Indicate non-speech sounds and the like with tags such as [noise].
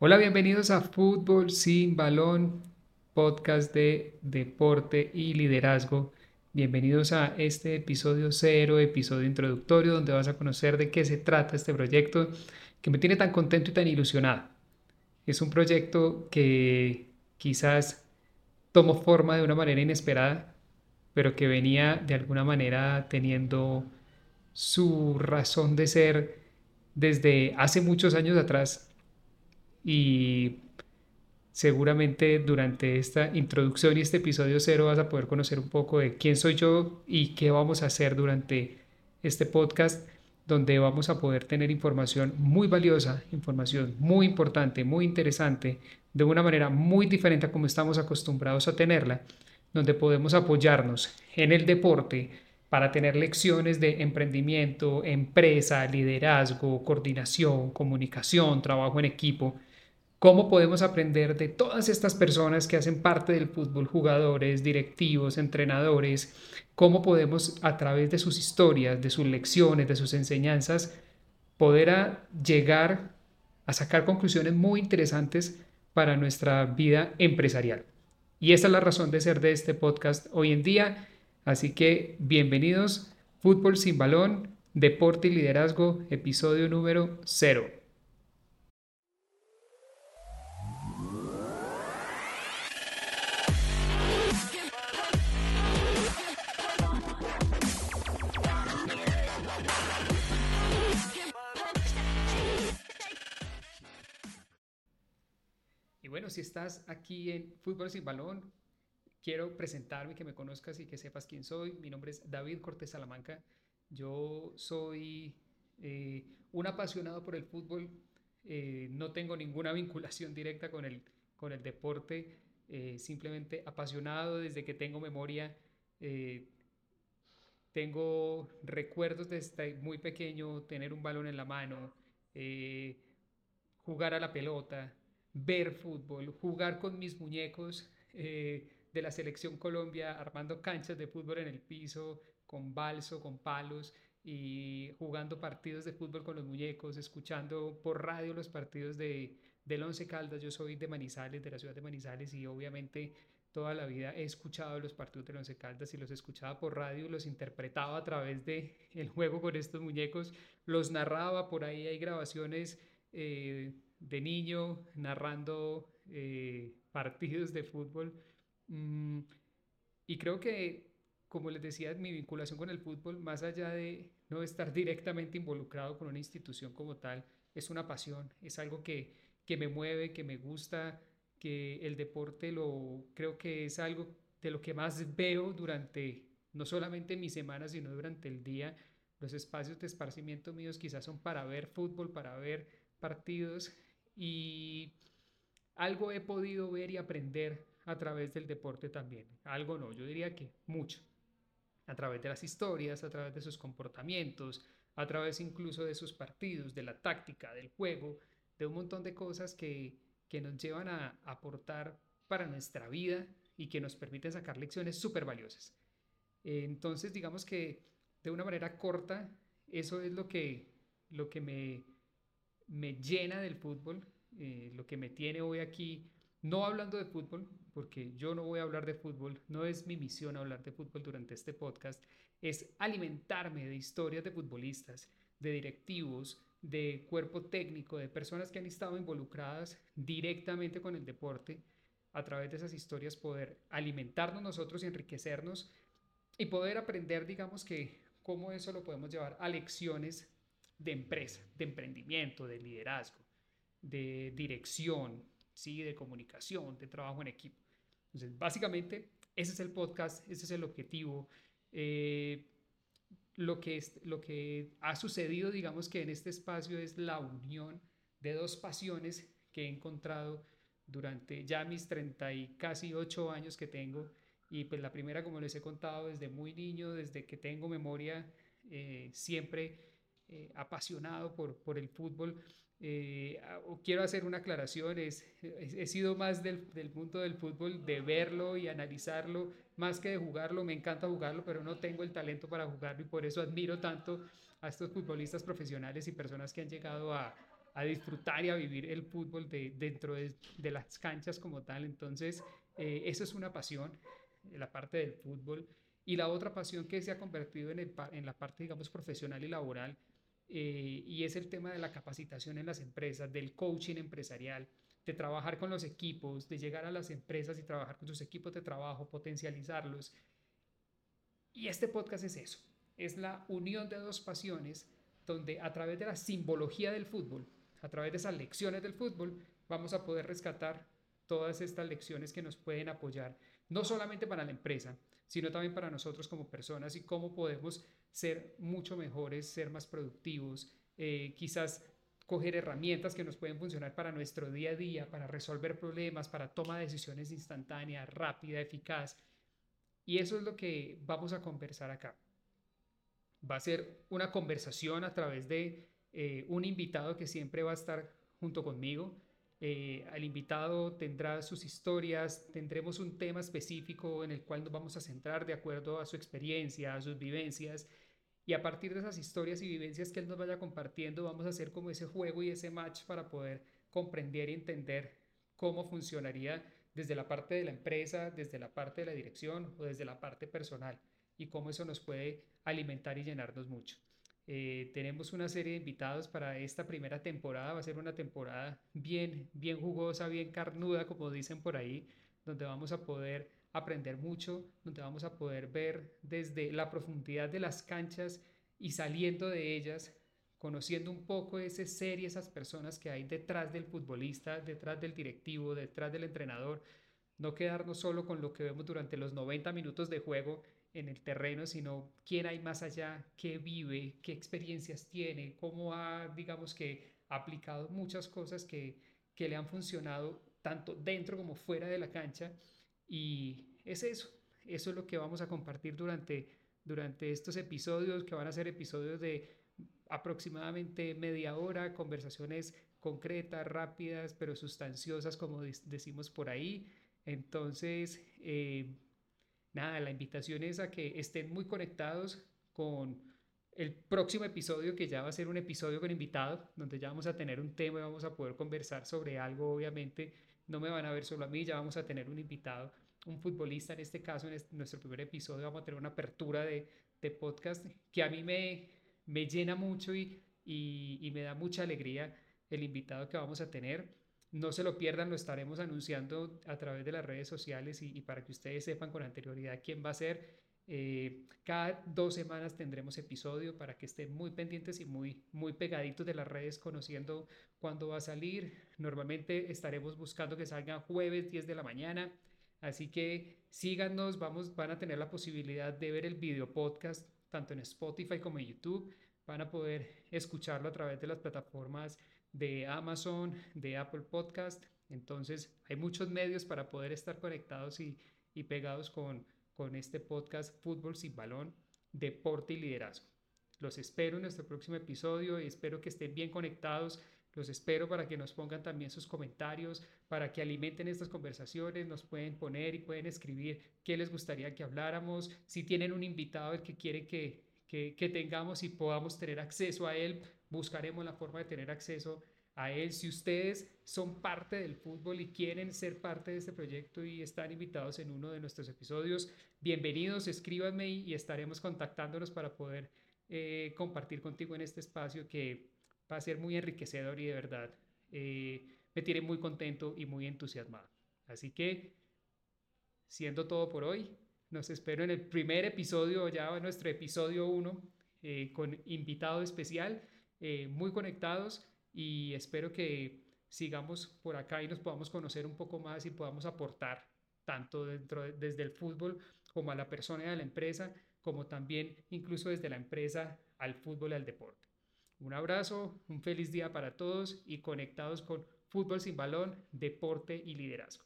Hola, bienvenidos a Fútbol sin Balón, podcast de deporte y liderazgo. Bienvenidos a este episodio cero, episodio introductorio, donde vas a conocer de qué se trata este proyecto que me tiene tan contento y tan ilusionado. Es un proyecto que quizás tomó forma de una manera inesperada, pero que venía de alguna manera teniendo su razón de ser desde hace muchos años atrás y seguramente durante esta introducción y este episodio cero vas a poder conocer un poco de quién soy yo y qué vamos a hacer durante este podcast donde vamos a poder tener información muy valiosa, información muy importante, muy interesante, de una manera muy diferente a como estamos acostumbrados a tenerla, donde podemos apoyarnos en el deporte para tener lecciones de emprendimiento, empresa, liderazgo, coordinación, comunicación, trabajo en equipo, ¿Cómo podemos aprender de todas estas personas que hacen parte del fútbol, jugadores, directivos, entrenadores? ¿Cómo podemos a través de sus historias, de sus lecciones, de sus enseñanzas, poder llegar a sacar conclusiones muy interesantes para nuestra vida empresarial? Y esa es la razón de ser de este podcast hoy en día. Así que bienvenidos, Fútbol sin Balón, Deporte y Liderazgo, episodio número 0. Si estás aquí en Fútbol sin Balón, quiero presentarme, que me conozcas y que sepas quién soy. Mi nombre es David Cortés Salamanca. Yo soy eh, un apasionado por el fútbol. Eh, no tengo ninguna [laughs] vinculación directa con el, con el deporte. Eh, simplemente apasionado desde que tengo memoria. tengo recuerdos desde muy pequeño, tener un balón en la mano, jugar a la pelota, ver fútbol, jugar con mis muñecos eh, de la selección Colombia, armando canchas de fútbol en el piso, con balso, con palos y jugando partidos de fútbol con los muñecos, escuchando por radio los partidos de, del Once Caldas. Yo soy de Manizales, de la ciudad de Manizales y obviamente toda la vida he escuchado los partidos del Once Caldas y los escuchaba por radio los interpretaba a través de el juego con estos muñecos, los narraba, por ahí hay grabaciones eh, de niño narrando eh, partidos de fútbol. Mm, y creo que, como les decía, mi vinculación con el fútbol, más allá de no estar directamente involucrado con una institución como tal, es una pasión, es algo que, que me mueve, que me gusta, que el deporte lo creo que es algo de lo que más veo durante no solamente mi semana, sino durante el día. Los espacios de esparcimiento míos quizás son para ver fútbol, para ver partidos y algo he podido ver y aprender a través del deporte también. Algo no, yo diría que mucho. A través de las historias, a través de sus comportamientos, a través incluso de sus partidos, de la táctica, del juego, de un montón de cosas que, que nos llevan a aportar para nuestra vida y que nos permiten sacar lecciones súper valiosas. Entonces, digamos que de una manera corta, eso es lo que, lo que me me llena del fútbol, eh, lo que me tiene hoy aquí, no hablando de fútbol, porque yo no voy a hablar de fútbol, no es mi misión hablar de fútbol durante este podcast, es alimentarme de historias de futbolistas, de directivos, de cuerpo técnico, de personas que han estado involucradas directamente con el deporte, a través de esas historias poder alimentarnos nosotros y enriquecernos y poder aprender, digamos que, cómo eso lo podemos llevar a lecciones de empresa, de emprendimiento, de liderazgo, de dirección, ¿sí? de comunicación, de trabajo en equipo. Entonces, básicamente, ese es el podcast, ese es el objetivo. Eh, lo, que es, lo que ha sucedido, digamos que en este espacio es la unión de dos pasiones que he encontrado durante ya mis 30 y casi 8 años que tengo. Y pues la primera, como les he contado, desde muy niño, desde que tengo memoria, eh, siempre eh, apasionado por, por el fútbol. Eh, quiero hacer una aclaración, es, he sido más del, del mundo del fútbol, de verlo y analizarlo, más que de jugarlo, me encanta jugarlo, pero no tengo el talento para jugarlo y por eso admiro tanto a estos futbolistas profesionales y personas que han llegado a, a disfrutar y a vivir el fútbol de, dentro de, de, las canchas como tal. Entonces, eh, eso es una pasión, la parte del fútbol. Y la otra pasión que se ha convertido en, el, en la parte, digamos, profesional y laboral, eh, y es el tema de la capacitación en las empresas, del coaching empresarial, de trabajar con los equipos, de llegar a las empresas y trabajar con sus equipos de trabajo, potencializarlos. Y este podcast es eso, es la unión de dos pasiones donde a través de la simbología del fútbol, a través de esas lecciones del fútbol, vamos a poder rescatar todas estas lecciones que nos pueden apoyar, no solamente para la empresa, sino también para nosotros como personas y cómo podemos ser mucho mejores, ser más productivos, eh, quizás coger herramientas que nos pueden funcionar para nuestro día a día, para resolver problemas, para toma de decisiones instantáneas, rápida, eficaz. Y eso es lo que vamos a conversar acá. Va a ser una conversación a través de eh, un invitado que siempre va a estar junto conmigo. Eh, al invitado tendrá sus historias, tendremos un tema específico en el cual nos vamos a centrar de acuerdo a su experiencia, a sus vivencias. Y a partir de esas historias y vivencias que él nos vaya compartiendo, vamos a hacer como ese juego y ese match para poder comprender y entender cómo funcionaría desde la parte de la empresa, desde la parte de la dirección o desde la parte personal y cómo eso nos puede alimentar y llenarnos mucho. Eh, tenemos una serie de invitados para esta primera temporada. Va a ser una temporada bien, bien jugosa, bien carnuda, como dicen por ahí, donde vamos a poder aprender mucho, donde vamos a poder ver desde la profundidad de las canchas y saliendo de ellas, conociendo un poco ese ser y esas personas que hay detrás del futbolista, detrás del directivo, detrás del entrenador. No quedarnos solo con lo que vemos durante los 90 minutos de juego en el terreno, sino quién hay más allá, qué vive, qué experiencias tiene, cómo ha, digamos que, aplicado muchas cosas que, que le han funcionado tanto dentro como fuera de la cancha. Y es eso, eso es lo que vamos a compartir durante, durante estos episodios, que van a ser episodios de aproximadamente media hora, conversaciones concretas, rápidas, pero sustanciosas, como decimos por ahí. Entonces, eh, nada, la invitación es a que estén muy conectados con el próximo episodio, que ya va a ser un episodio con invitado, donde ya vamos a tener un tema y vamos a poder conversar sobre algo, obviamente. No me van a ver solo a mí, ya vamos a tener un invitado, un futbolista en este caso, en nuestro primer episodio vamos a tener una apertura de, podcast que a mí me, me llena mucho y, y me da mucha alegría el invitado que vamos a tener. No se lo pierdan, lo estaremos anunciando a través de las redes sociales y, para que ustedes sepan con anterioridad quién va a ser. Eh, cada dos semanas tendremos episodio para que estén muy pendientes y muy, muy pegaditos de las redes conociendo cuándo va a salir. Normalmente estaremos buscando que salga jueves 10 de la mañana. Así que síganos, vamos, van a tener la posibilidad de ver el video podcast tanto en Spotify como en YouTube. Van a poder escucharlo a través de las plataformas de Amazon, de Apple Podcast. Entonces hay muchos medios para poder estar conectados y, pegados con, con este podcast Fútbol sin balón, deporte y liderazgo. Los espero en nuestro próximo episodio y espero que estén bien conectados. Los espero para que nos pongan también sus comentarios, para que alimenten estas conversaciones, nos pueden poner y pueden escribir qué les gustaría que habláramos, si tienen un invitado el que quieren que, que, tengamos y podamos tener acceso a él, buscaremos la forma de tener acceso a él. Si ustedes son parte del fútbol y quieren ser parte de este proyecto y están invitados en uno de nuestros episodios, bienvenidos, escríbanme y estaremos contactándonos para poder eh, compartir contigo en este espacio que va a ser muy enriquecedor y de verdad eh, me tiene muy contento y muy entusiasmado. Así que, siendo todo por hoy, nos espero en el primer episodio, ya nuestro episodio 1, eh, con invitado especial. Eh, muy conectados y espero que sigamos por acá y nos podamos conocer un poco más y podamos aportar tanto dentro desde el fútbol como a la persona y a la empresa, como también incluso desde la empresa al fútbol y al deporte. Un abrazo, un feliz día para todos y conectados con Fútbol sin balón, deporte y liderazgo.